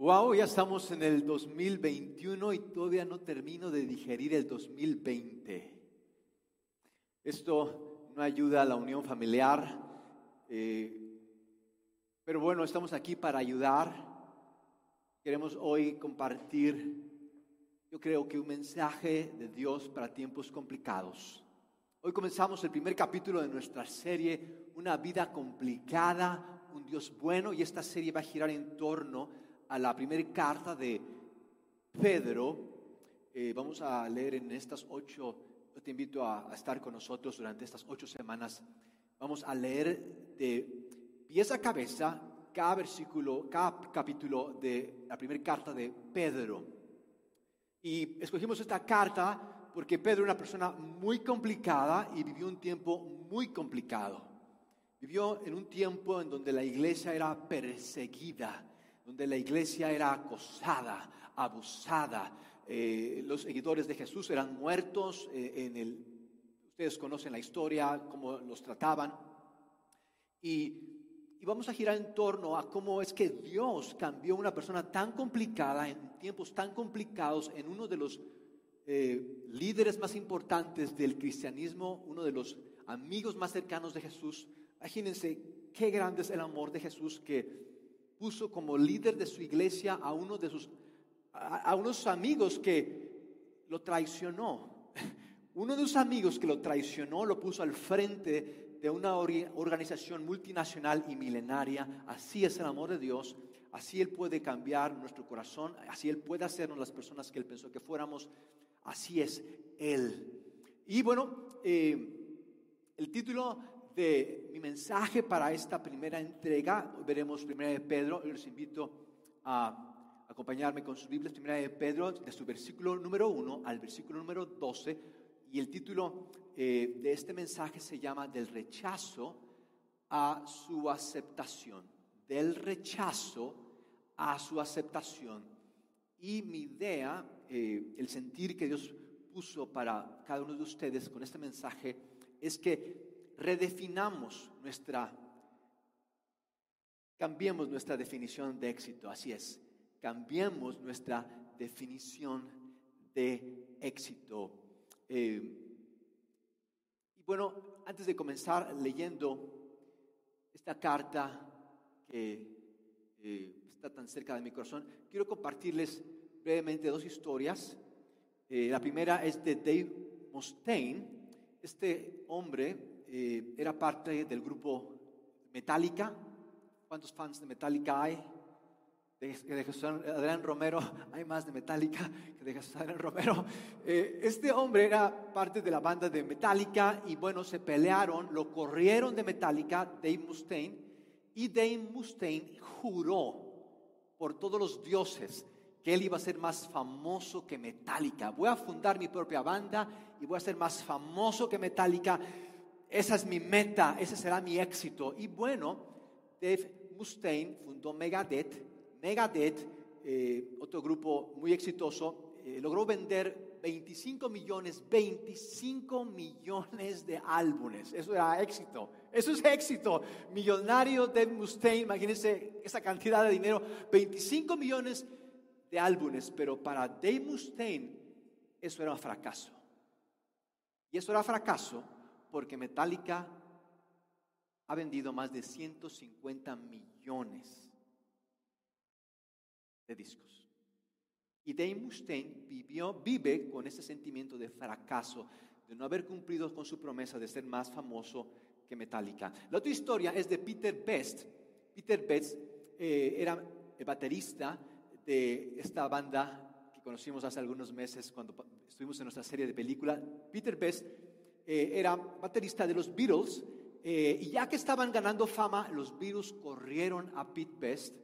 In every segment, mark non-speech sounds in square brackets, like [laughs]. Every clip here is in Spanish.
Wow, ya estamos en el 2021 y todavía no termino de digerir el 2020. Esto no ayuda a la unión familiar, eh, pero bueno, estamos aquí para ayudar. Queremos hoy compartir, yo creo que un mensaje de Dios para tiempos complicados. Hoy comenzamos el primer capítulo de nuestra serie, Una vida complicada, un Dios bueno, y esta serie va a girar en torno a la primera carta de Pedro. Eh, vamos a leer en estas ocho, te invito a, estar con nosotros durante estas ocho semanas. Vamos a leer de pieza a cabeza cada versículo, cada capítulo de la primera carta de Pedro. Y escogimos esta carta porque Pedro era una persona muy complicada y vivió un tiempo muy complicado. Vivió en un tiempo en donde la iglesia era perseguida, donde la iglesia era acosada, abusada. Eh, los seguidores de Jesús eran muertos eh. Ustedes conocen la historia, cómo los trataban. Y, vamos a girar en torno a cómo es que Dios cambió una persona tan complicada, en tiempos tan complicados, en uno de los eh, líderes más importantes del cristianismo, uno de los amigos más cercanos de Jesús. Imagínense qué grande es el amor de Jesús que puso como líder de su iglesia a uno de sus, a, unos amigos que lo traicionó. [laughs] Uno de sus amigos que lo traicionó lo puso al frente de una organización multinacional y milenaria. Así es el amor de Dios. Así Él puede cambiar nuestro corazón. Así Él puede hacernos las personas que Él pensó que fuéramos. Así es Él. Y bueno, eh, el título de mi mensaje para esta primera entrega. veremos primera de Pedro. Yo les invito a acompañarme con sus Biblias. Primera de Pedro, de su versículo número 1 al versículo número 12. Y el título eh, de este mensaje se llama Del rechazo a su aceptación. Del rechazo a su aceptación. Y mi idea, eh, el sentir que Dios puso para cada uno de ustedes con este mensaje, es que redefinamos nuestra, cambiemos nuestra definición de éxito, así es, cambiemos nuestra definición de éxito. Eh, y bueno, antes de comenzar leyendo esta carta que eh, está tan cerca de mi corazón, quiero compartirles brevemente dos historias. Eh, la primera es de Dave Mustaine. Este hombre eh, era parte del grupo Metallica. ¿Cuántos fans de Metallica hay? De, Jesús Adrián Romero, [laughs] hay más de Metallica que de Jesús Adrián Romero. Eh, este hombre era parte de la banda de Metallica y bueno, se pelearon, lo corrieron de Metallica, Dave Mustaine, y Dave Mustaine juró por todos los dioses que él iba a ser más famoso que Metallica. Voy a fundar mi propia banda y voy a ser más famoso que Metallica esa es mi meta, ese será mi éxito. Y bueno, Dave Mustaine fundó Megadeth. Megadeth, eh, otro grupo muy exitoso, eh, logró vender 25 millones, 25 millones de álbumes. Eso era éxito. Eso es éxito. Millonario Dave Mustaine, imagínense esa cantidad de dinero, 25 millones de álbumes. Pero para Dave Mustaine eso era un fracaso. Y eso era fracaso porque Metallica ha vendido más de 150 millones de discos. Y Dave Mustaine vive con ese sentimiento de fracaso, de no haber cumplido con su promesa de ser más famoso que Metallica. La otra historia es de Peter Best. Peter Best eh, era el baterista de esta banda que conocimos hace algunos meses cuando estuvimos en nuestra serie de película. Peter Best eh, era baterista de los Beatles, eh, y ya que estaban ganando fama, los Beatles corrieron a Pete Best,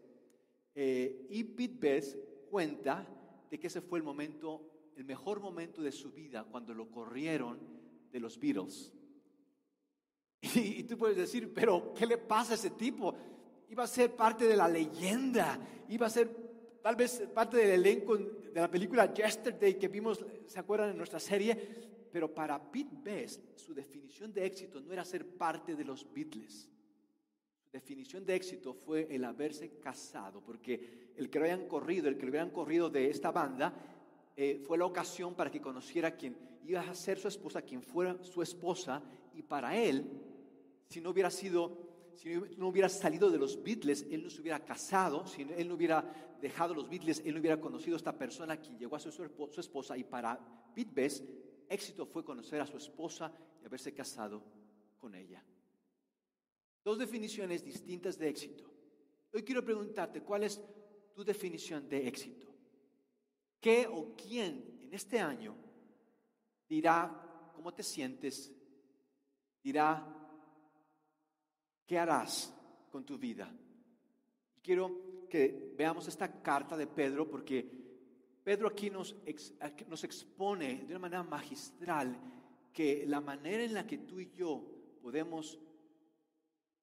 eh, y Pete Best cuenta de que ese fue el momento, el mejor momento de su vida, cuando lo corrieron de los Beatles. [laughs] Y, y tú puedes decir, pero ¿qué le pasa a ese tipo? Iba a ser parte de la leyenda, iba a ser tal vez parte del elenco de la película Yesterday que vimos, ¿se acuerdan en nuestra serie? Pero para Pete Best, su definición de éxito no era ser parte de los Beatles. definición de éxito fue el haberse casado, porque el que lo hayan corrido, el que lo hubieran corrido de esta banda, eh, fue la ocasión para que conociera a quien iba a ser su esposa, quien fuera su esposa, y para él, si no hubiera sido, si no hubiera salido de los Beatles, él no se hubiera casado, si él no hubiera dejado los Beatles, él no hubiera conocido a esta persona quien llegó a ser su esposa, y para Pete éxito fue conocer a su esposa y haberse casado con ella. Dos definiciones distintas de éxito. Hoy quiero preguntarte, ¿cuál es tu definición de éxito? ¿Qué o quién en este año dirá cómo te sientes? Dirá qué harás con tu vida. Quiero que veamos esta carta de Pedro porque Pedro aquí nos, expone de una manera magistral que la manera en la que tú y yo podemos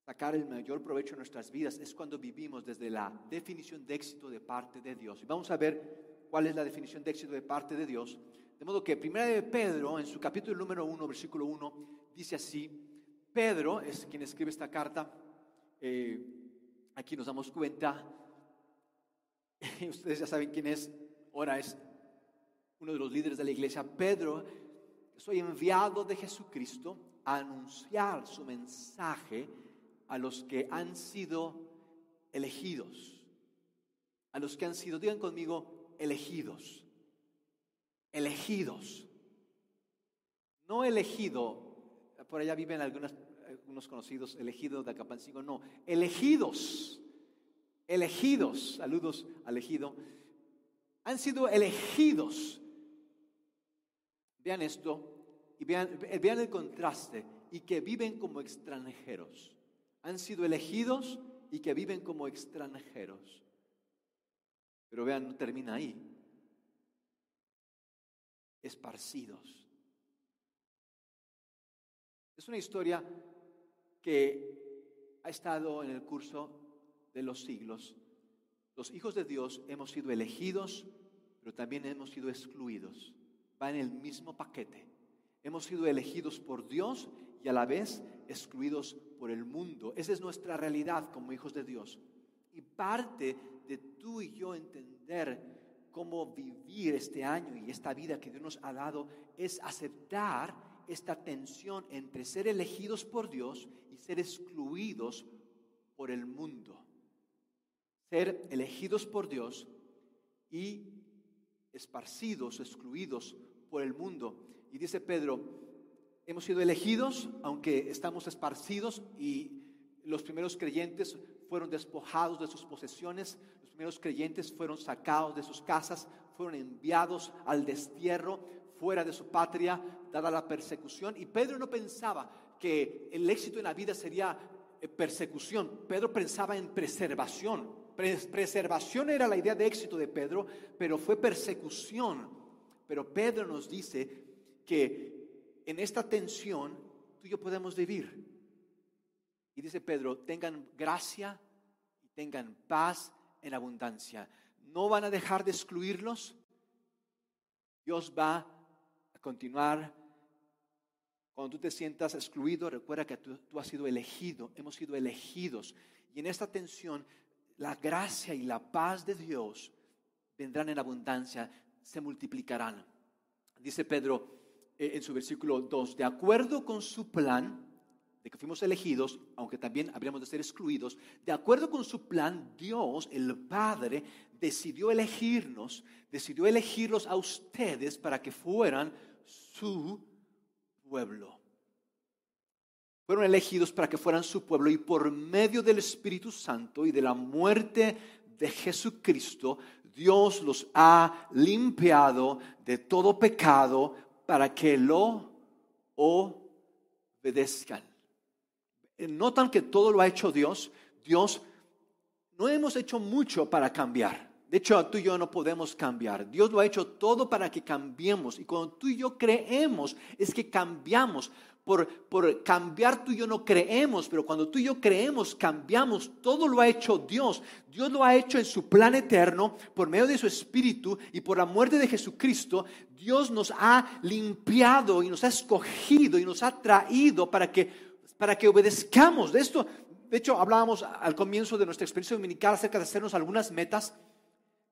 sacar el mayor provecho de nuestras vidas es cuando vivimos desde la definición de éxito de parte de Dios. Y vamos a ver cuál es la definición de éxito de parte de Dios. De modo que primera de Pedro, en su capítulo número 1, versículo 1, dice así, Pedro es quien escribe esta carta, eh, aquí nos damos cuenta, [laughs] ustedes ya saben quién es, ahora es uno de los líderes de la iglesia, Pedro, soy enviado de Jesucristo a anunciar su mensaje a los que han sido elegidos, a los que han sido, digan conmigo, elegidos, elegidos, no elegido, por allá viven algunas, algunos conocidos, elegidos de Acapancigo, no, elegidos, elegidos, saludos elegido, han sido elegidos. Vean esto y vean, vean el contraste y que viven como extranjeros han sido elegidos y que viven como extranjeros. Pero vean, no termina ahí. Esparcidos. Es una historia que ha estado en el curso de los siglos. Los hijos de Dios hemos sido elegidos, pero también hemos sido excluidos. Va en el mismo paquete. Hemos sido elegidos por Dios y a la vez excluidos por el mundo. Esa es nuestra realidad como hijos de Dios. Y parte de tú y yo entender cómo vivir este año y esta vida que Dios nos ha dado es aceptar esta tensión entre ser elegidos por Dios y ser excluidos por el mundo. Ser elegidos por Dios y esparcidos, excluidos por el mundo. Y dice Pedro, hemos sido elegidos, aunque estamos esparcidos y los primeros creyentes fueron despojados de sus posesiones, los primeros creyentes fueron sacados de sus casas, fueron enviados al destierro, fuera de su patria, dada la persecución. Y Pedro no pensaba que el éxito en la vida sería eh, persecución, Pedro pensaba en preservación. Preservación era la idea de éxito de Pedro, pero fue persecución. Pero Pedro nos dice que en esta tensión tú y yo podemos vivir. Y dice Pedro, tengan gracia y tengan paz en abundancia. No van a dejar de excluirlos. Dios va a continuar. Cuando tú te sientas excluido, recuerda que tú, tú has sido elegido, hemos sido elegidos. Y en esta tensión, la gracia y la paz de Dios vendrán en abundancia, se multiplicarán. Dice Pedro, eh, en su versículo 2, de acuerdo con su plan, de que fuimos elegidos, aunque también habríamos de ser excluidos, de acuerdo con su plan, Dios, el Padre, decidió elegirnos, decidió elegirlos a ustedes para que fueran su pueblo. Fueron elegidos para que fueran su pueblo y por medio del Espíritu Santo y de la muerte de Jesucristo, Dios los ha limpiado de todo pecado para que lo obedezcan. Notan que todo lo ha hecho Dios. Dios, no hemos hecho mucho para cambiar. De hecho, tú y yo no podemos cambiar. Dios lo ha hecho todo para que cambiemos. Y cuando tú y yo creemos, es que cambiamos por, por cambiar tú y yo no creemos, pero cuando tú y yo creemos, cambiamos. Todo lo ha hecho Dios. Dios lo ha hecho en su plan eterno, por medio de su Espíritu y por la muerte de Jesucristo. Dios nos ha limpiado y nos ha escogido y nos ha traído para que, para que obedezcamos. De esto, de hecho, hablábamos al comienzo de nuestra experiencia dominical acerca de hacernos algunas metas,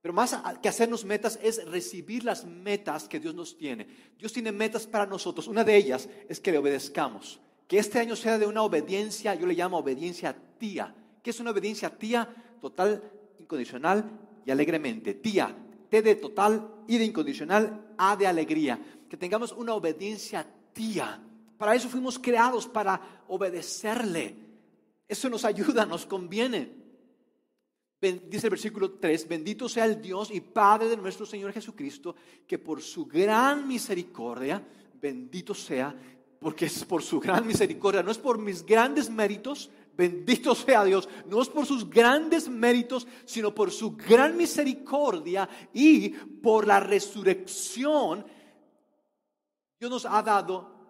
pero más que hacernos metas es recibir las metas que Dios nos tiene. Dios tiene metas para nosotros. Una de ellas es que le obedezcamos. Que este año sea de una obediencia, yo le llamo obediencia tía. ¿Qué es una obediencia tía? Total, incondicional y alegremente. Tía, T de total y de incondicional, A de alegría. Que tengamos una obediencia tía. Para eso fuimos creados, para obedecerle. Eso nos ayuda, nos conviene. Dice el versículo 3, bendito sea el Dios y Padre de nuestro Señor Jesucristo, que por su gran misericordia, bendito sea, porque es por su gran misericordia, no es por mis grandes méritos, bendito sea Dios, no es por sus grandes méritos, sino por su gran misericordia y por la resurrección, Dios nos ha dado,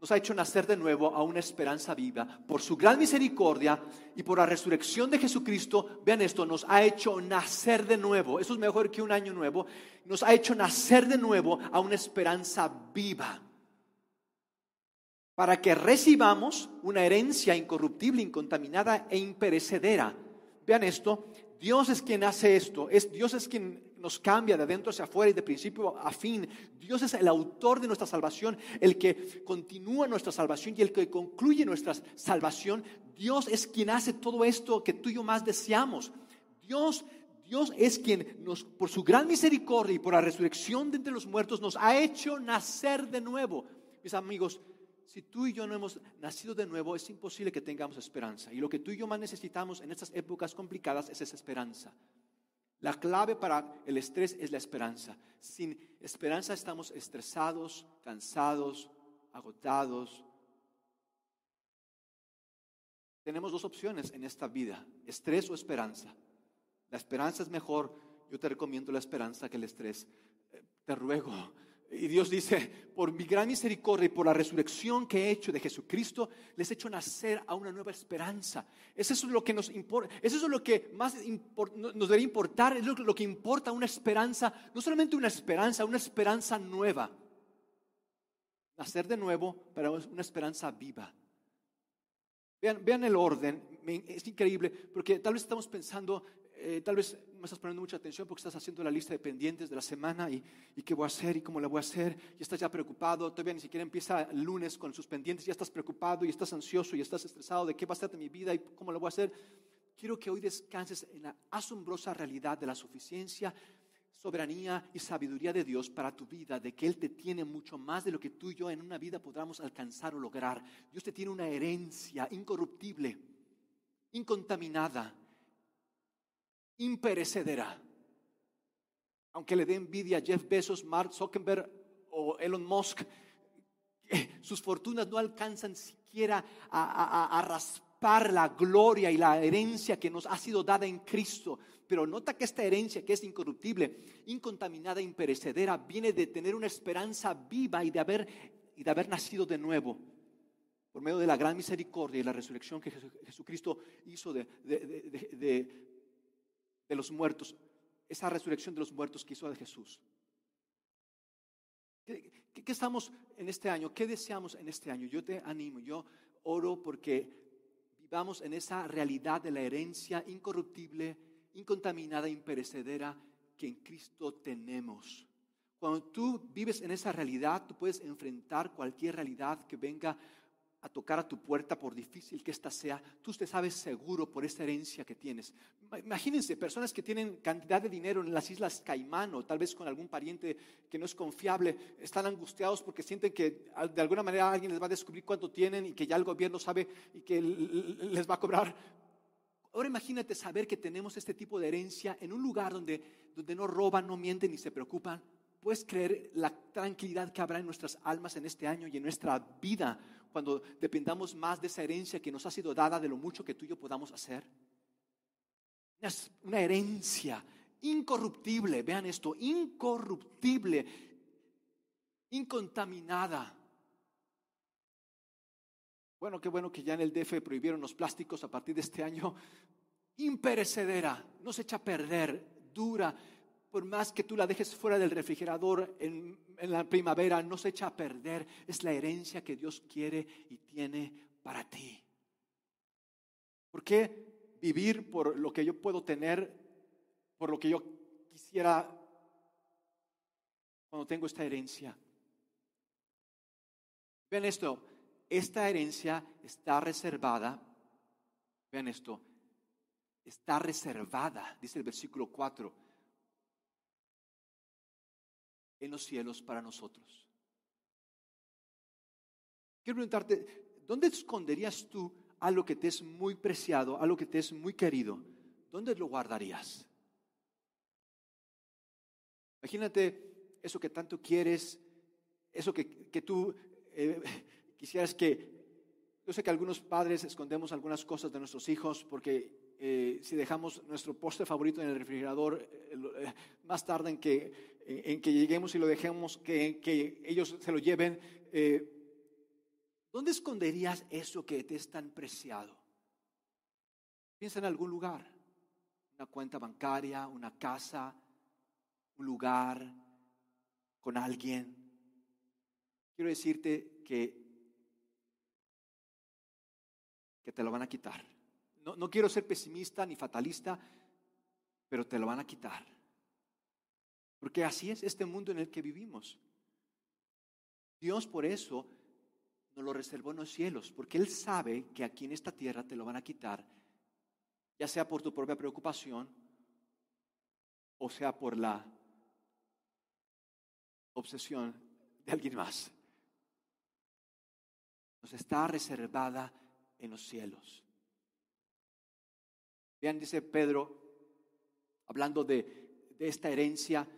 nos ha hecho nacer de nuevo a una esperanza viva. Por su gran misericordia y por la resurrección de Jesucristo, vean esto, nos ha hecho nacer de nuevo. Eso es mejor que un año nuevo. Nos ha hecho nacer de nuevo a una esperanza viva para que recibamos una herencia incorruptible, incontaminada e imperecedera. Vean esto, Dios es quien hace esto, es, Dios es quien nos cambia de adentro hacia afuera y de principio a fin. Dios es el autor de nuestra salvación, el que continúa nuestra salvación y el que concluye nuestra salvación. Dios es quien hace todo esto que tú y yo más deseamos. Dios Dios es quien nos, por su gran misericordia y por la resurrección de entre los muertos, nos ha hecho nacer de nuevo. Mis amigos, si tú y yo no hemos nacido de nuevo, es imposible que tengamos esperanza. Y lo que tú y yo más necesitamos en estas épocas complicadas es esa esperanza. La clave para el estrés es la esperanza. Sin esperanza estamos estresados, cansados, agotados. Tenemos dos opciones en esta vida, estrés o esperanza. La esperanza es mejor. Yo te recomiendo la esperanza que el estrés. Eh, te ruego, y Dios dice, por mi gran misericordia y por la resurrección que he hecho de Jesucristo, les he hecho nacer a una nueva esperanza. Eso es lo que nos importa, eso es lo que más nos debe importar, es lo, que importa una esperanza, no solamente una esperanza, una esperanza nueva. Nacer de nuevo, pero una esperanza viva. Vean, vean el orden, es increíble, porque tal vez estamos pensando eh, tal vez me estás poniendo mucha atención porque estás haciendo la lista de pendientes de la semana y, y, qué voy a hacer y cómo la voy a hacer y estás ya preocupado, todavía ni siquiera empieza el lunes con sus pendientes, ya estás preocupado y estás ansioso y estás estresado de qué va a ser mi vida y cómo la voy a hacer. Quiero que hoy descanses en la asombrosa realidad de la suficiencia, soberanía y sabiduría de Dios para tu vida, de que Él te tiene mucho más de lo que tú y yo en una vida podamos alcanzar o lograr. Dios te tiene una herencia incorruptible, incontaminada imperecedera. Aunque le dé envidia a Jeff Bezos, Mark Zuckerberg o Elon Musk, [laughs] sus fortunas no alcanzan siquiera a, raspar la gloria y la herencia que nos ha sido dada en Cristo. Pero nota que esta herencia, que es incorruptible, incontaminada, imperecedera, viene de tener una esperanza viva y de haber, y de haber nacido de nuevo por medio de la gran misericordia y la resurrección que Jesucristo hizo de, los muertos, esa resurrección de los muertos que hizo de Jesús. ¿Qué, estamos en este año? ¿Qué deseamos en este año? Yo te animo, yo oro porque vivamos en esa realidad de la herencia incorruptible, incontaminada, imperecedera que en Cristo tenemos. Cuando tú vives en esa realidad, tú puedes enfrentar cualquier realidad que venga a tocar a tu puerta, por difícil que ésta sea, tú te sabes seguro por esta herencia que tienes. Imagínense personas que tienen cantidad de dinero en las Islas Caimán o tal vez con algún pariente que no es confiable, están angustiados porque sienten que de alguna manera alguien les va a descubrir cuánto tienen y que ya el gobierno sabe y que les va a cobrar. Ahora imagínate saber que tenemos este tipo de herencia en un lugar donde, donde no roban, no mienten ni se preocupan. Puedes creer la tranquilidad que habrá en nuestras almas en este año y en nuestra vida cuando dependamos más de esa herencia que nos ha sido dada de lo mucho que tú y yo podamos hacer? Una herencia incorruptible, vean esto, incorruptible, incontaminada. Bueno, qué bueno que ya en el DF prohibieron los plásticos a partir de este año. Imperecedera, no se echa a perder, dura, por más que tú la dejes fuera del refrigerador en, la primavera, no se echa a perder. Es la herencia que Dios quiere y tiene para ti. ¿Por qué vivir por lo que yo puedo tener, por lo que yo quisiera cuando tengo esta herencia? Vean esto, esta herencia está reservada, vean esto, está reservada, dice el versículo 4, en los cielos para nosotros. Quiero preguntarte, ¿dónde esconderías tú algo que te es muy preciado, algo que te es muy querido? ¿Dónde lo guardarías? Imagínate eso que tanto quieres, eso que, que tú eh, quisieras que, yo sé que algunos padres escondemos algunas cosas de nuestros hijos porque eh, si dejamos nuestro postre favorito en el refrigerador, eh, más tarde en que, en que lleguemos y lo dejemos, que, que ellos se lo lleven, ¿dónde esconderías eso que te es tan preciado? Piensa en algún lugar, una cuenta bancaria, una casa, un lugar, con alguien quiero decirte que, que te lo van a quitar. No, no quiero ser pesimista ni fatalista, pero te lo van a quitar. Porque así es este mundo en el que vivimos. Dios por eso nos lo reservó en los cielos, porque Él sabe que aquí en esta tierra te lo van a quitar, ya sea por tu propia preocupación o sea por la obsesión de alguien más está reservada en los cielos. Vean, dice Pedro, hablando de, de esta herencia,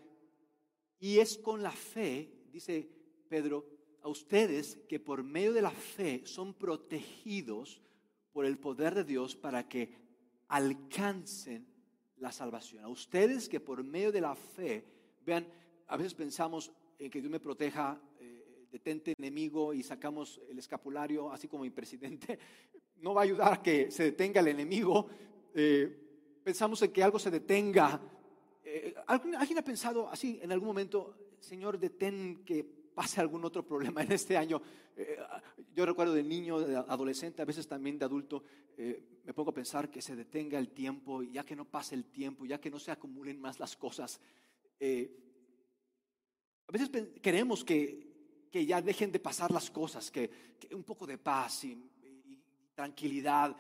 y es con la fe, dice Pedro, a ustedes que por medio de la fe son protegidos por el poder de Dios para que alcancen la salvación. A ustedes que por medio de la fe, vean, a veces pensamos en que Dios me proteja detente enemigo y sacamos el escapulario, así como mi presidente, [laughs] no va a ayudar a que se detenga el enemigo. Eh, pensamos en que algo se detenga. Eh, ¿Alguien ha pensado así en algún momento, Señor, detén que pase algún otro problema en este año? Eh, yo recuerdo de niño, de adolescente, a veces también de adulto, me pongo a pensar que se detenga el tiempo, ya que no pase el tiempo, ya que no se acumulen más las cosas. a veces queremos que que ya dejen de pasar las cosas, que, un poco de paz y, tranquilidad.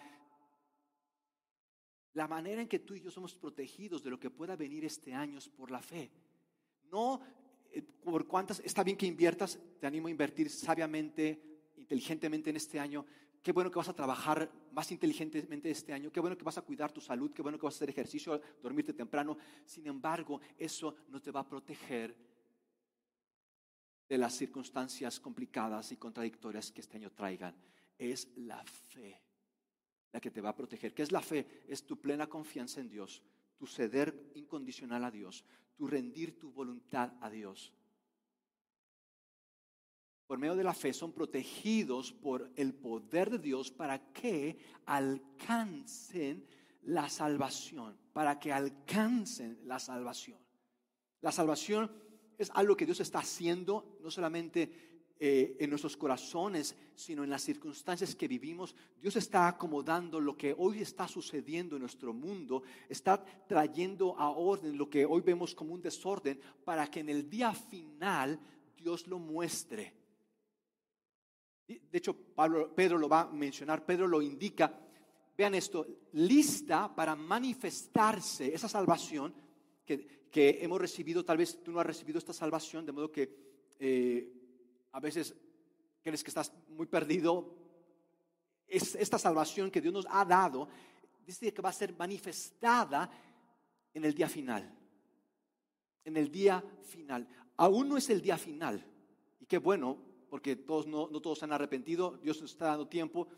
La manera en que tú y yo somos protegidos de lo que pueda venir este año es por la fe. No eh, por cuántas, está bien que inviertas, te animo a invertir sabiamente, inteligentemente en este año. Qué bueno que vas a trabajar más inteligentemente este año. Qué bueno que vas a cuidar tu salud. Qué bueno que vas a hacer ejercicio, dormirte temprano. Sin embargo, eso no te va a proteger de las circunstancias complicadas y contradictorias que este año traigan. Es la fe la que te va a proteger. ¿Qué es la fe? Es tu plena confianza en Dios, tu ceder incondicional a Dios, tu rendir tu voluntad a Dios. Por medio de la fe son protegidos por el poder de Dios para que alcancen la salvación, para que alcancen la salvación. La salvación es algo que Dios está haciendo, no solamente eh, en nuestros corazones, sino en las circunstancias que vivimos. Dios está acomodando lo que hoy está sucediendo en nuestro mundo, está trayendo a orden lo que hoy vemos como un desorden, para que en el día final Dios lo muestre. De hecho, Pedro lo va a mencionar, Pedro lo indica. Vean esto, lista para manifestarse esa salvación que que hemos recibido, tal vez tú no has recibido esta salvación, de modo que eh, a veces crees que estás muy perdido. Es esta salvación que Dios nos ha dado, dice que va a ser manifestada en el día final. En el día final. Aún no es el día final. Y qué bueno, porque todos no, no todos se han arrepentido, Dios nos está dando tiempo.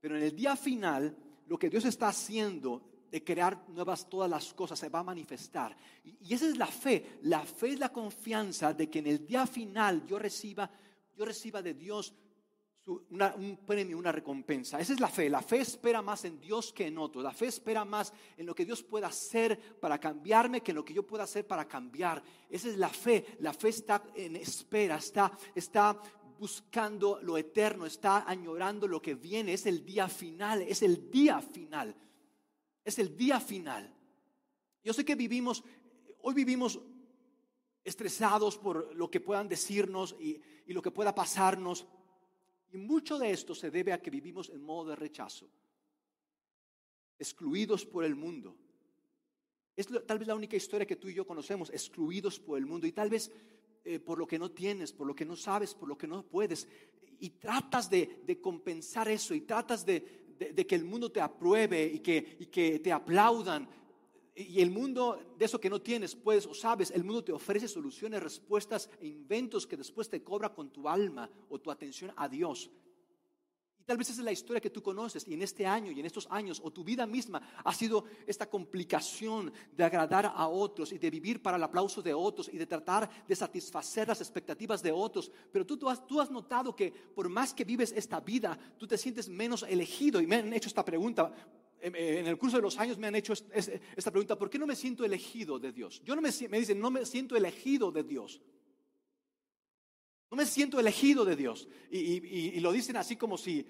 Pero en el día final, lo que Dios está haciendo de crear nuevas todas las cosas, se va a manifestar. Y, esa es la fe. La fe es la confianza de que en el día final yo reciba, yo reciba de Dios un premio, una recompensa. Esa es la fe. La fe espera más en Dios que en otro. La fe espera más en lo que Dios pueda hacer para cambiarme que en lo que yo pueda hacer para cambiar. Esa es la fe. La fe está en espera, está, está buscando lo eterno, está añorando lo que viene. Es el día final, es el día final. Es el día final. Yo sé que vivimos, hoy vivimos estresados por lo que puedan decirnos y, lo que pueda pasarnos. Y mucho de esto se debe a que vivimos en modo de rechazo, excluidos por el mundo. Es tal vez la única historia que tú y yo conocemos, excluidos por el mundo y tal vez eh, por lo que no tienes, por lo que no sabes, por lo que no puedes. Y tratas de, compensar eso y tratas de, que el mundo te apruebe y que, y que te aplaudan. Y el mundo, de eso que no tienes, puedes o sabes, el mundo te ofrece soluciones, respuestas e inventos que después te cobra con tu alma o tu atención a Dios. Tal vez esa es la historia que tú conoces y en este año y en estos años o tu vida misma ha sido esta complicación de agradar a otros y de vivir para el aplauso de otros y de tratar de satisfacer las expectativas de otros. Pero tú, tú, has, notado que por más que vives esta vida, tú te sientes menos elegido y me han hecho esta pregunta. En el curso de los años me han hecho esta pregunta, ¿por qué no me siento elegido de Dios? Yo no me, me dicen, no me siento elegido de Dios. No me siento elegido de Dios. Y, lo dicen así como si,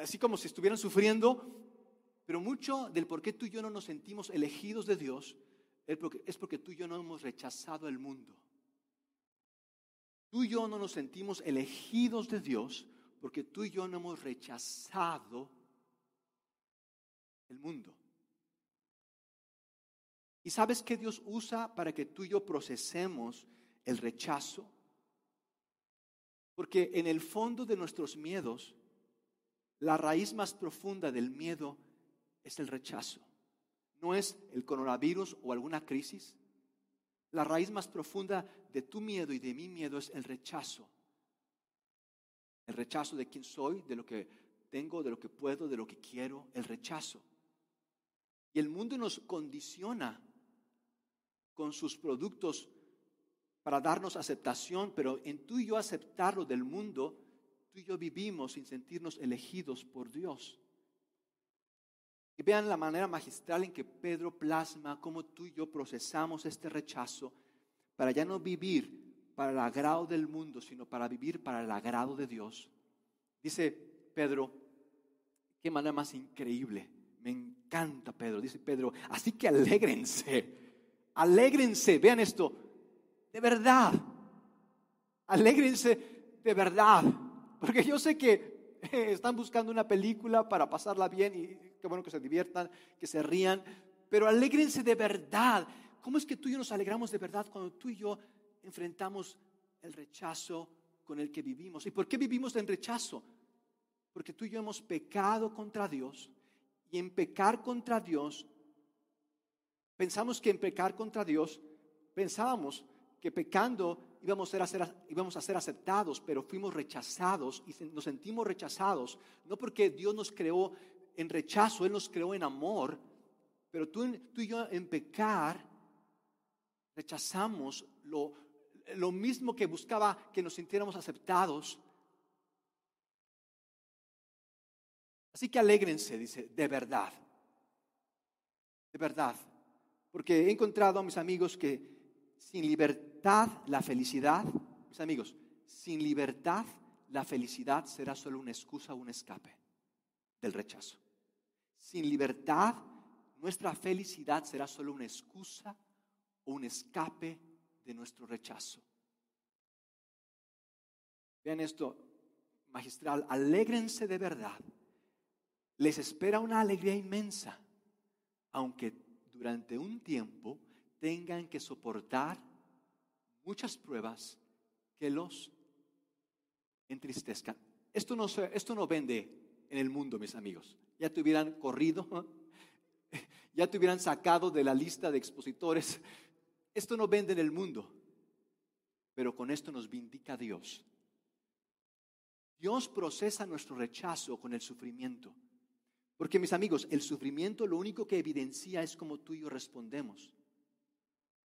así como si estuvieran sufriendo. Pero mucho del por qué tú y yo no nos sentimos elegidos de Dios es porque, tú y yo no hemos rechazado el mundo. Tú y yo no nos sentimos elegidos de Dios porque tú y yo no hemos rechazado el mundo. ¿Y sabes qué Dios usa para que tú y yo procesemos el rechazo? Porque en el fondo de nuestros miedos, la raíz más profunda del miedo es el rechazo. No es el coronavirus o alguna crisis. La raíz más profunda de tu miedo y de mi miedo es el rechazo. El rechazo de quién soy, de lo que tengo, de lo que puedo, de lo que quiero, el rechazo. Y el mundo nos condiciona con sus productos para darnos aceptación, pero en tú y yo aceptarlo del mundo, tú y yo vivimos sin sentirnos elegidos por Dios. Y vean la manera magistral en que Pedro plasma cómo tú y yo procesamos este rechazo para ya no vivir para el agrado del mundo, sino para vivir para el agrado de Dios. Dice Pedro, qué manera más increíble. Me encanta Pedro. Dice Pedro, así que alégrense, alégrense. Vean esto, de verdad. Alégrense de verdad. Porque yo sé que eh, están buscando una película para pasarla bien y qué bueno que se diviertan, que se rían, pero alégrense de verdad. ¿Cómo es que tú y yo nos alegramos de verdad cuando tú y yo enfrentamos el rechazo con el que vivimos? ¿Y por qué vivimos en rechazo? Porque tú y yo hemos pecado contra Dios y en pecar contra Dios, pensamos que en pecar contra Dios, pensábamos que pecando íbamos a, ser, íbamos a ser aceptados, pero fuimos rechazados y nos sentimos rechazados, no porque Dios nos creó en rechazo, Él nos creó en amor, pero tú, y yo en pecar rechazamos lo, lo mismo que buscaba que nos sintiéramos aceptados. Así que alégrense, dice, de verdad, de verdad, porque he encontrado a mis amigos que sin libertad, la felicidad, mis amigos, sin libertad, la felicidad será solo una excusa un escape del rechazo. Sin libertad, nuestra felicidad será solo una excusa o un escape de nuestro rechazo. Vean esto, magistral, alégrense de verdad. Les espera una alegría inmensa, aunque durante un tiempo tengan que soportar muchas pruebas que los entristezcan. Esto no, esto no vende en el mundo, mis amigos. Ya te hubieran corrido, [laughs] ya te hubieran sacado de la lista de expositores. Esto no vende en el mundo, pero con esto nos vindica Dios. Dios procesa nuestro rechazo con el sufrimiento. Porque mis amigos, el sufrimiento lo único que evidencia es cómo tú y yo respondemos.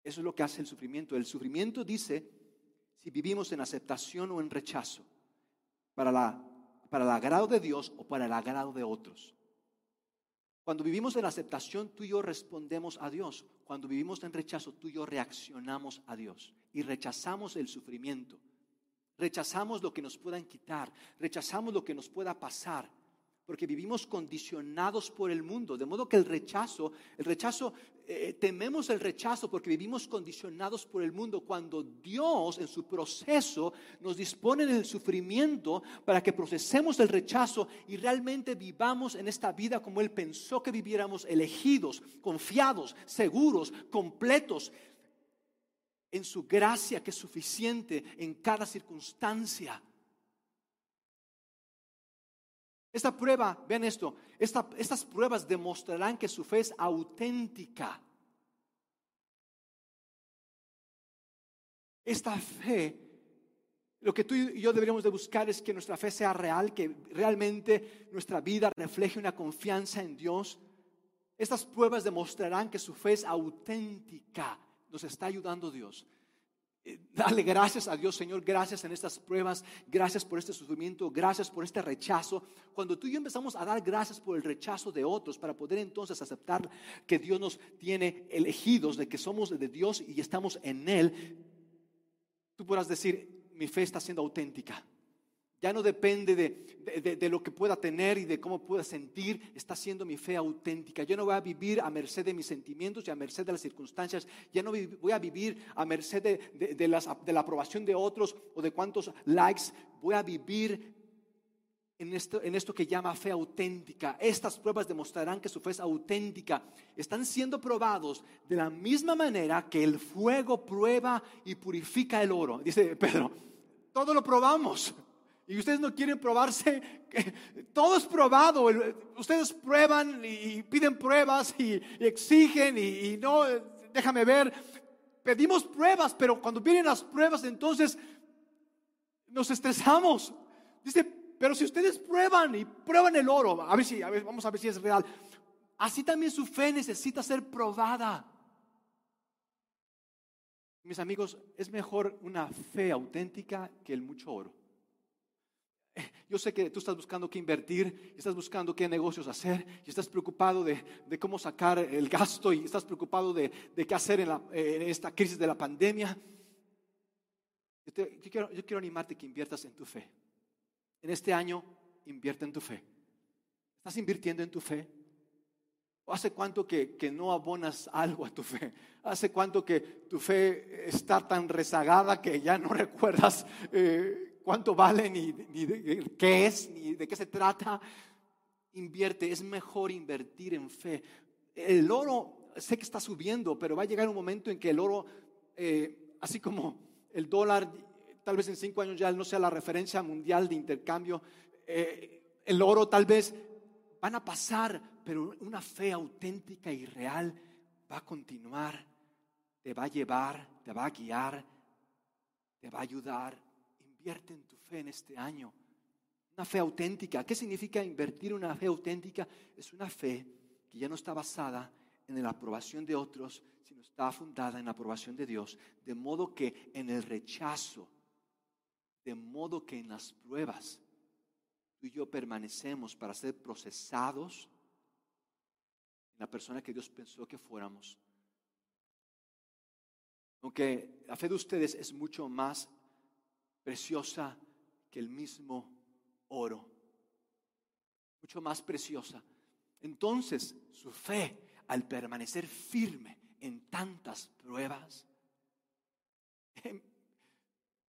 Eso es lo que hace el sufrimiento. El sufrimiento dice si vivimos en aceptación o en rechazo, para, la, para el agrado de Dios o para el agrado de otros. Cuando vivimos en aceptación, tú y yo respondemos a Dios. Cuando vivimos en rechazo, tú y yo reaccionamos a Dios y rechazamos el sufrimiento. Rechazamos lo que nos puedan quitar, rechazamos lo que nos pueda pasar, porque vivimos condicionados por el mundo, de modo que el rechazo, el rechazo, eh, tememos el rechazo porque vivimos condicionados por el mundo, cuando Dios en su proceso nos dispone en el sufrimiento para que procesemos el rechazo y realmente vivamos en esta vida como Él pensó que viviéramos, elegidos, confiados, seguros, completos, en su gracia que es suficiente en cada circunstancia. Esta prueba, vean esto, estas pruebas demostrarán que su fe es auténtica. Esta fe, lo que tú y yo deberíamos de buscar es que nuestra fe sea real, que realmente nuestra vida refleje una confianza en Dios. Estas pruebas demostrarán que su fe es auténtica. Nos está ayudando Dios. Eh, dale gracias a Dios, Señor, gracias en estas pruebas, gracias por este sufrimiento, gracias por este rechazo. Cuando tú y yo empezamos a dar gracias por el rechazo de otros para poder entonces aceptar que Dios nos tiene elegidos, de que somos de Dios y estamos en Él, tú podrás decir, mi fe está siendo auténtica. Ya no depende de, lo que pueda tener y de cómo pueda sentir. Está siendo mi fe auténtica. Yo no voy a vivir a merced de mis sentimientos y a merced de las circunstancias. Ya no voy a vivir a merced de, de la aprobación de otros o de cuántos likes. Voy a vivir en esto, en esto, que llama fe auténtica. Estas pruebas demostrarán que su fe es auténtica. Están siendo probados de la misma manera que el fuego prueba y purifica el oro. Dice Pedro, todo lo probamos. Y ustedes no quieren probarse, todo es probado. Ustedes prueban y piden pruebas y, exigen y, no, déjame ver. Pedimos pruebas, pero cuando vienen las pruebas, entonces nos estresamos. Dice, pero si ustedes prueban y prueban el oro, a ver si, a ver, vamos a ver si es real. Así también su fe necesita ser probada. Mis amigos, es mejor una fe auténtica que el mucho oro. [laughs] Yo sé que tú estás buscando qué invertir, estás buscando qué negocios hacer, y estás preocupado de, cómo sacar el gasto y estás preocupado de, qué hacer en, esta crisis de la pandemia. Yo, quiero, animarte que inviertas en tu fe. En este año, invierte en tu fe. ¿Estás invirtiendo en tu fe? ¿O hace cuánto que, no abonas algo a tu fe? ¿Hace cuánto que tu fe está tan rezagada que ya no [laughs] recuerdas? Eh, cuánto vale, ni, de qué es, ni de qué se trata. Invierte, es mejor invertir en fe. El oro, sé que está subiendo, pero va a llegar un momento en que el oro, eh, así como el dólar, tal vez en cinco años ya no sea la referencia mundial de intercambio, eh, el oro tal vez van a pasar, pero una fe auténtica y real va a continuar, te va a llevar, te va a guiar, te va a ayudar Invierte en tu fe en este año. Una fe auténtica. ¿Qué significa invertir una fe auténtica? Es una fe que ya no está basada en la aprobación de otros, sino está fundada en la aprobación de Dios. De modo que en el rechazo, de modo que en las pruebas, tú y yo permanecemos para ser procesados en la persona que Dios pensó que fuéramos. Aunque la fe de ustedes es mucho más preciosa que el mismo oro, mucho más preciosa. Entonces, su fe, al permanecer firme en tantas pruebas,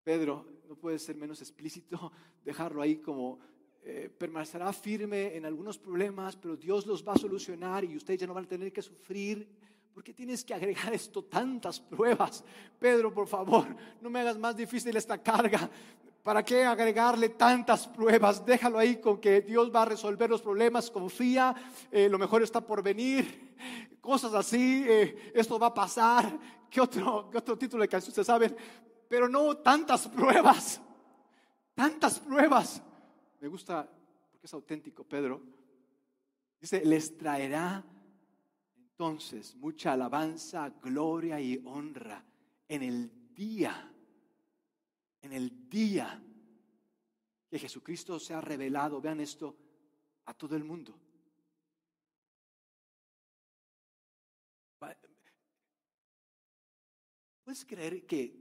Pedro, no puede ser menos explícito, dejarlo ahí como eh, permanecerá firme en algunos problemas, pero Dios los va a solucionar y ustedes ya no van a tener que sufrir ¿Por qué tienes que agregar esto tantas pruebas? Pedro, por favor, no me hagas más difícil esta carga. ¿Para qué agregarle tantas pruebas? Déjalo ahí con que Dios va a resolver los problemas. Confía, eh, lo mejor está por venir. Cosas así, eh, esto va a pasar. ¿Qué otro, ¿Qué otro título de canción ustedes saben? Pero no tantas pruebas. Tantas pruebas. Me gusta porque es auténtico, Pedro. Dice, les traerá entonces mucha alabanza, gloria y honra en el día, en el día que Jesucristo se ha revelado, vean esto, a todo el mundo. ¿Puedes creer que,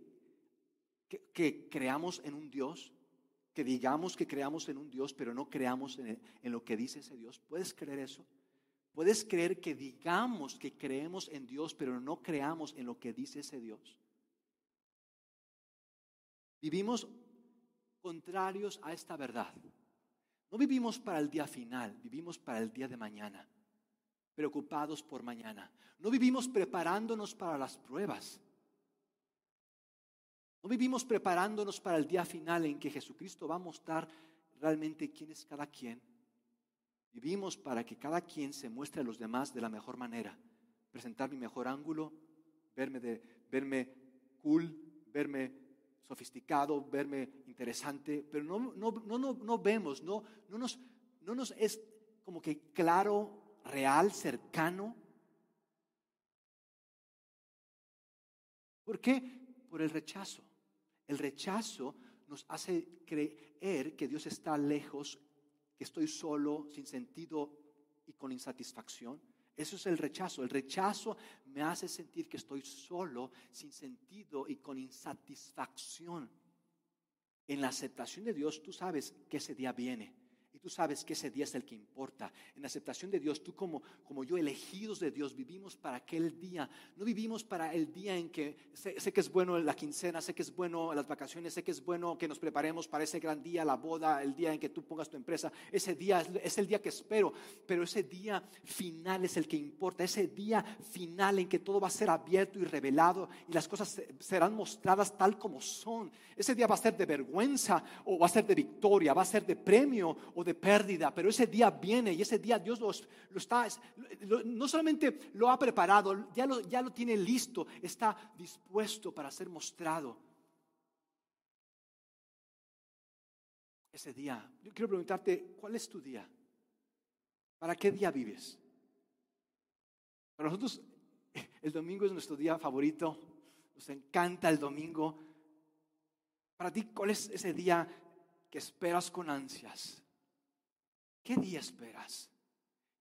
que, creamos en un Dios, que digamos que creamos en un Dios, pero no creamos en, en lo que dice ese Dios. ¿Puedes creer eso? ¿Puedes creer que digamos que creemos en Dios, pero no creamos en lo que dice ese Dios? Vivimos contrarios a esta verdad. No vivimos para el día final, vivimos para el día de mañana, preocupados por mañana. No vivimos preparándonos para las pruebas. No vivimos preparándonos para el día final en que Jesucristo va a mostrar realmente quién es cada quien. Vivimos para que cada quien se muestre a los demás de la mejor manera. Presentar mi mejor ángulo, verme, de, verme cool, verme sofisticado, verme interesante, pero no, no, no, no, vemos, no, no, nos, no nos es como que claro, real, cercano. ¿Por qué? Por el rechazo. El rechazo nos hace creer que Dios está lejos, estoy solo, sin sentido y con insatisfacción. Eso es el rechazo. El rechazo me hace sentir que estoy solo, sin sentido y con insatisfacción. En la aceptación de Dios, tú sabes que ese día viene tú sabes que ese día es el que importa. En aceptación de Dios, tú como, como yo, elegidos de Dios, vivimos para aquel día. No vivimos para el día en que sé, que es bueno la quincena, sé que es bueno las vacaciones, sé que es bueno que nos preparemos para ese gran día, la boda, el día en que tú pongas tu empresa. Ese día es, es el día que espero, pero ese día final es el que importa. Ese día final en que todo va a ser abierto y revelado y las cosas serán mostradas tal como son. Ese día va a ser de vergüenza o va a ser de victoria, va a ser de premio o de pérdida, pero ese día viene y ese día Dios lo está, no solamente lo ha preparado, ya lo, ya lo tiene listo, está dispuesto para ser mostrado. Ese día, yo quiero preguntarte, ¿cuál es tu día? ¿Para qué día vives? Para nosotros [laughs] el domingo es nuestro día favorito, nos encanta el domingo. Para ti, ¿cuál es ese día que esperas con ansias? ¿Qué día esperas?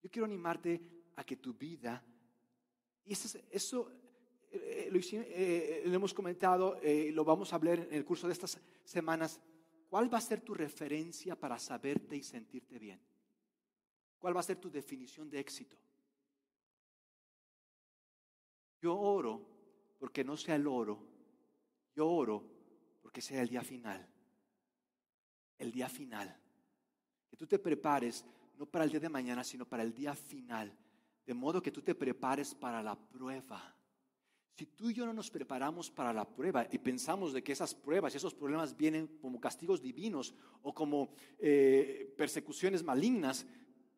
Yo quiero animarte a que tu vida, y eso, eh, lo, eh, lo, hemos comentado, eh, lo vamos a hablar en el curso de estas semanas, ¿cuál va a ser tu referencia para saberte y sentirte bien? ¿Cuál va a ser tu definición de éxito? Yo oro porque no sea el oro, yo oro porque sea el día final, el día final que tú te prepares no para el día de mañana, sino para el día final. De modo que tú te prepares para la prueba. Si tú y yo no nos preparamos para la prueba y pensamos de que esas pruebas y esos problemas vienen como castigos divinos o como eh, persecuciones malignas,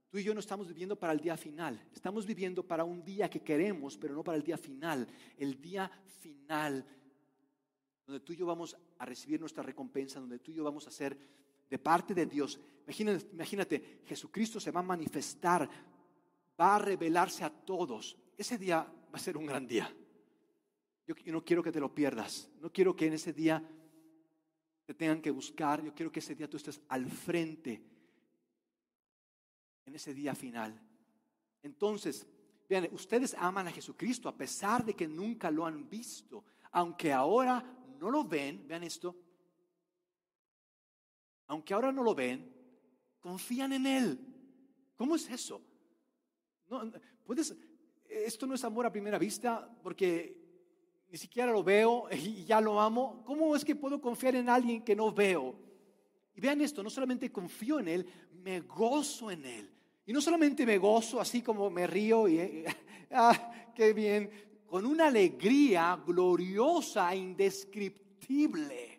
tú y yo no estamos viviendo para el día final. Estamos viviendo para un día que queremos, pero no para el día final. El día final, donde tú y yo vamos a recibir nuestra recompensa, donde tú y yo vamos a ser de parte de Dios. Imagínate, imagínate, Jesucristo se va a manifestar, va a revelarse a todos. Ese día va a ser un gran día. Yo, no quiero que te lo pierdas. No quiero que en ese día te tengan que buscar. Yo quiero que ese día tú estés al frente. En ese día final. Entonces, vean, ustedes aman a Jesucristo a pesar de que nunca lo han visto. Aunque ahora no lo ven, vean esto, aunque ahora no lo ven, confían en Él. ¿Cómo es eso? No, puedes, esto no es amor a primera vista porque ni siquiera lo veo [laughs] y ya lo amo. ¿Cómo es que puedo confiar en alguien que no veo? Y vean esto, no solamente confío en Él, me gozo en Él. Y no solamente me gozo así como me río y, [laughs] ah, qué bien, con una alegría gloriosa indescriptible.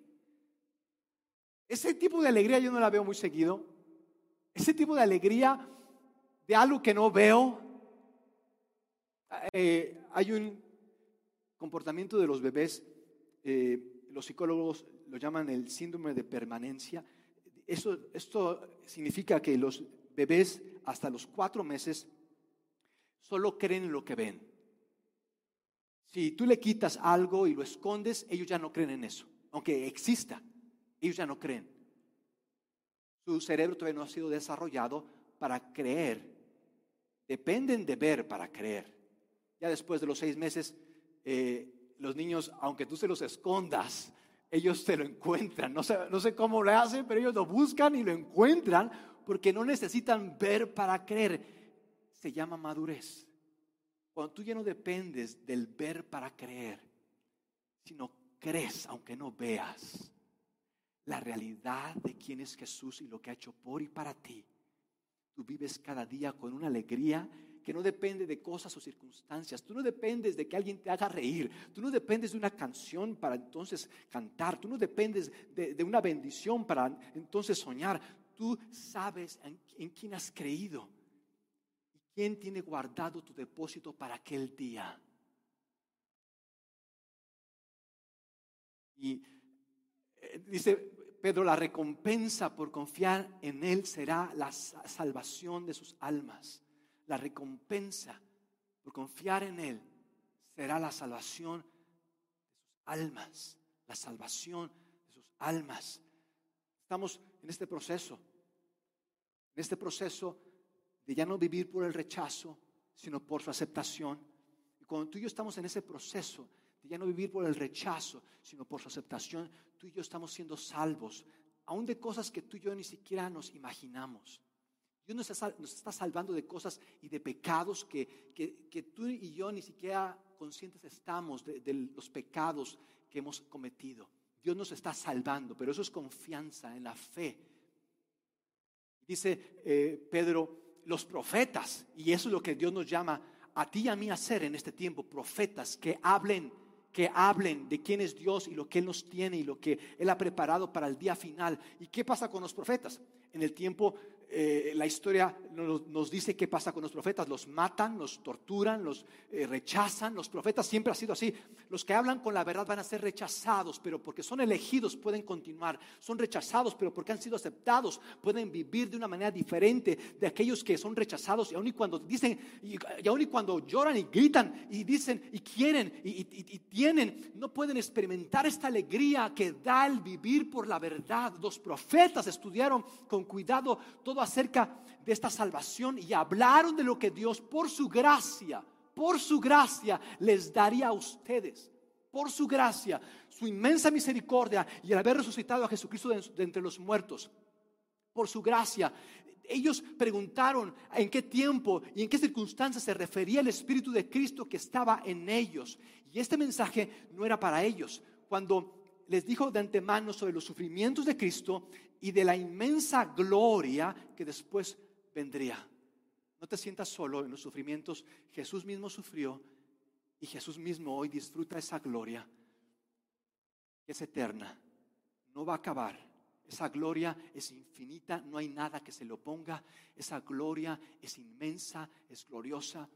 Ese tipo de alegría yo no la veo muy seguido. Ese tipo de alegría de algo que no veo. Eh, hay un comportamiento de los bebés, eh, los psicólogos lo llaman el síndrome de permanencia. Eso, esto significa que los bebés hasta los cuatro meses solo creen en lo que ven. Si tú le quitas algo y lo escondes, ellos ya no creen en eso, aunque exista. Ellos ya no creen. Su cerebro todavía no ha sido desarrollado para creer. Dependen de ver para creer. Ya después de los seis meses, eh, los niños, aunque tú se los escondas, ellos te lo encuentran. No sé, no sé cómo lo hacen, pero ellos lo buscan y lo encuentran porque no necesitan ver para creer. Se llama madurez. Cuando tú ya no dependes del ver para creer, sino crees aunque no veas la realidad de quién es Jesús y lo que ha hecho por y para ti. Tú vives cada día con una alegría que no depende de cosas o circunstancias. Tú no dependes de que alguien te haga reír. Tú no dependes de una canción para entonces cantar. Tú no dependes de, una bendición para entonces soñar. Tú sabes en, en quién has creído y quién tiene guardado tu depósito para aquel día. Y dice Pedro, la recompensa por confiar en Él será la salvación de sus almas. La recompensa por confiar en Él será la salvación de sus almas. La salvación de sus almas. Estamos en este proceso, en este proceso de ya no vivir por el rechazo, sino por su aceptación. Y cuando tú y yo estamos en ese proceso, ya no vivir por el rechazo, sino por su aceptación, tú y yo estamos siendo salvos, aún de cosas que tú y yo ni siquiera nos imaginamos. Dios nos está, salvando de cosas y de pecados que, que, tú y yo ni siquiera conscientes estamos de, los pecados que hemos cometido. Dios nos está salvando, pero eso es confianza en la fe. Dice eh, Pedro, los profetas, y eso es lo que Dios nos llama a ti y a mí a hacer en este tiempo, profetas que hablen que hablen de quién es Dios y lo que Él nos tiene y lo que Él ha preparado para el día final. ¿Y qué pasa con los profetas? En el tiempo eh, la historia nos, dice qué pasa con los profetas. Los matan, los torturan, los eh, rechazan. Los profetas siempre ha sido así. Los que hablan con la verdad van a ser rechazados, pero porque son elegidos pueden continuar. Son rechazados, pero porque han sido aceptados pueden vivir de una manera diferente de aquellos que son rechazados. Y aun y cuando dicen, y, aun y cuando lloran y gritan y dicen y quieren y, y tienen, no pueden experimentar esta alegría que da el vivir por la verdad. Los profetas estudiaron con cuidado todo acerca de esta salvación y hablaron de lo que Dios por su gracia, por su gracia les daría a ustedes. Por su gracia, su inmensa misericordia y el haber resucitado a Jesucristo de, entre los muertos. Por su gracia, ellos preguntaron en qué tiempo y en qué circunstancias se refería el Espíritu de Cristo que estaba en ellos. Y este mensaje no era para ellos. Cuando les dijo de antemano sobre los sufrimientos de Cristo y de la inmensa gloria que después vendría. No te sientas solo en los sufrimientos. Jesús mismo sufrió y Jesús mismo hoy disfruta esa gloria es eterna. No va a acabar. Esa gloria es infinita, no hay nada que se le oponga. Esa gloria es inmensa, es gloriosa.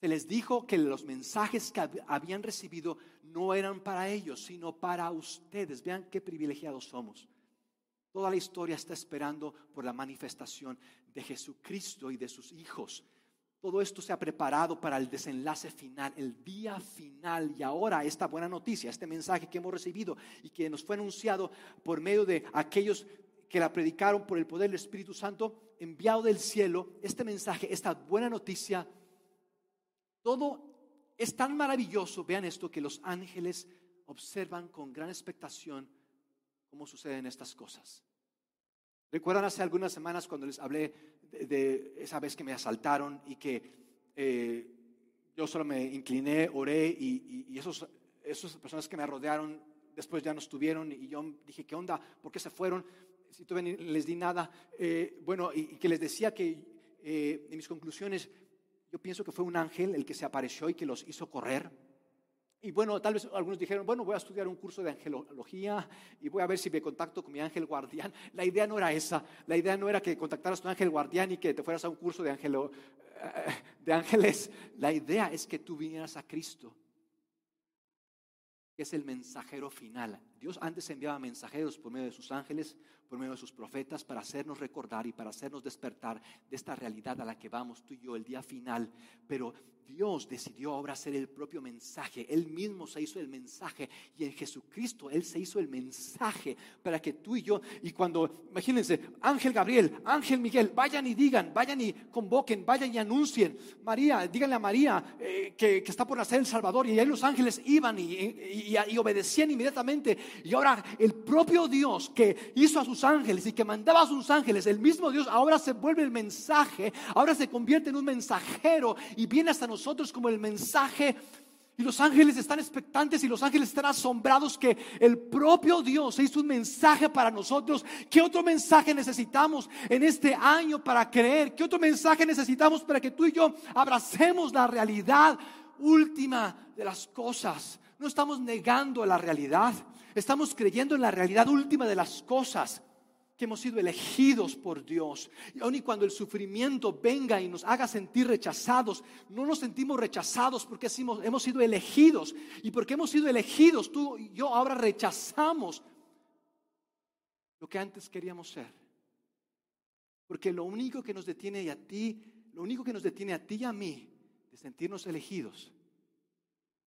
Se les dijo que los mensajes que habían recibido no eran para ellos, sino para ustedes. Vean qué privilegiados somos. Toda la historia está esperando por la manifestación de Jesucristo y de sus hijos. Todo esto se ha preparado para el desenlace final, el día final. Y ahora esta buena noticia, este mensaje que hemos recibido y que nos fue anunciado por medio de aquellos que la predicaron por el poder del Espíritu Santo, enviado del cielo, este mensaje, esta buena noticia todo es tan maravilloso, vean esto, que los ángeles observan con gran expectación cómo suceden estas cosas. ¿Recuerdan hace algunas semanas cuando les hablé de, esa vez que me asaltaron y que eh, yo solo me incliné, oré y, esos, esas personas que me rodearon después ya no estuvieron y yo dije, ¿qué onda? ¿Por qué se fueron? Si tuve les di nada. Eh, bueno, y, que les decía que eh, en mis conclusiones yo pienso que fue un ángel el que se apareció y que los hizo correr. Y bueno, tal vez algunos dijeron, bueno, voy a estudiar un curso de angelología y voy a ver si me contacto con mi ángel guardián. [laughs] La idea no era esa. La idea no era que contactaras a tu ángel guardián y que te fueras a un curso de, angelo, [laughs] de ángeles. La idea es que tú vinieras a Cristo, que es el mensajero final. Dios antes enviaba mensajeros por medio de sus ángeles, por medio de sus profetas para hacernos recordar y para hacernos despertar de esta realidad a la que vamos tú y yo el día final. Pero Dios decidió ahora hacer el propio mensaje. Él mismo se hizo el mensaje y en Jesucristo Él se hizo el mensaje para que tú y yo, y cuando, imagínense, Ángel Gabriel, Ángel Miguel, vayan y digan, vayan y convoquen, vayan y anuncien. María, díganle a María eh, que, está por nacer el Salvador y ahí los ángeles iban y, y obedecían inmediatamente. Y ahora el propio Dios que hizo a sus ángeles y que mandaba a sus ángeles, el mismo Dios ahora se vuelve el mensaje, ahora se convierte en un mensajero y viene hasta nosotros como el mensaje. Y los ángeles están expectantes y los ángeles están asombrados que el propio Dios hizo un mensaje para nosotros. ¿Qué otro mensaje necesitamos en este año para creer? ¿Qué otro mensaje necesitamos para que tú y yo abracemos la realidad última de las cosas? No estamos negando la realidad, estamos creyendo en la realidad última de las cosas que hemos sido elegidos por Dios. Y aun y cuando el sufrimiento venga y nos haga sentir rechazados, no nos sentimos rechazados porque hemos, sido elegidos. Y porque hemos sido elegidos, tú y yo ahora rechazamos lo que antes queríamos ser. Porque lo único que nos detiene a ti, lo único que nos detiene a ti y a mí de sentirnos elegidos,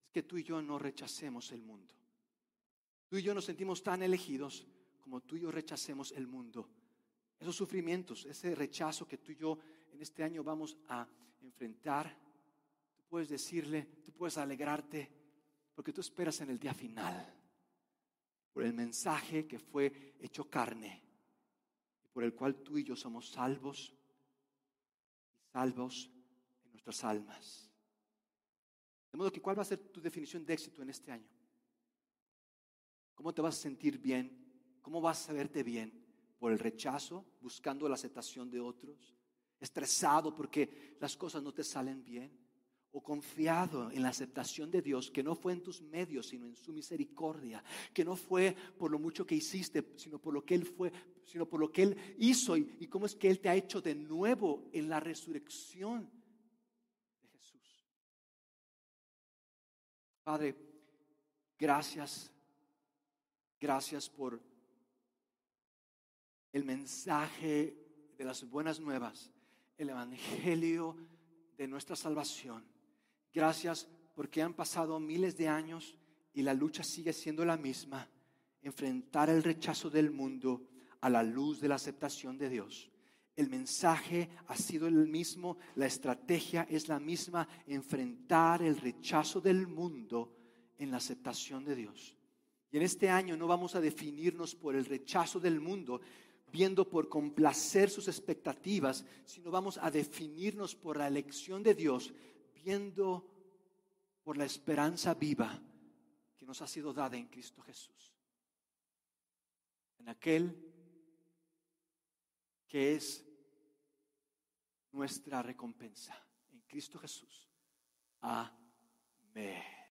es que tú y yo no rechacemos el mundo. Tú y yo nos sentimos tan elegidos como tú y yo rechacemos el mundo. Esos sufrimientos, ese rechazo que tú y yo en este año vamos a enfrentar, tú puedes decirle, tú puedes alegrarte, porque tú esperas en el día final, por el mensaje que fue hecho carne, por el cual tú y yo somos salvos y salvos en nuestras almas. De modo que, ¿cuál va a ser tu definición de éxito en este año? ¿Cómo te vas a sentir bien ¿Cómo vas a verte bien? ¿Por el rechazo, buscando la aceptación de otros? ¿Estresado porque las cosas no te salen bien? ¿O confiado en la aceptación de Dios, que no fue en tus medios, sino en su misericordia? Que no fue por lo mucho que hiciste, sino por lo que Él fue, sino por lo que Él hizo y, y cómo es que Él te ha hecho de nuevo en la resurrección de Jesús. Padre, gracias. Gracias por el mensaje de las buenas nuevas, el evangelio de nuestra salvación. Gracias porque han pasado miles de años y la lucha sigue siendo la misma, enfrentar el rechazo del mundo a la luz de la aceptación de Dios. El mensaje ha sido el mismo, la estrategia es la misma, enfrentar el rechazo del mundo en la aceptación de Dios. Y en este año no vamos a definirnos por el rechazo del mundo, viendo por complacer sus expectativas, sino vamos a definirnos por la elección de Dios, viendo por la esperanza viva que nos ha sido dada en Cristo Jesús. En aquel que es nuestra recompensa, en Cristo Jesús. Amén.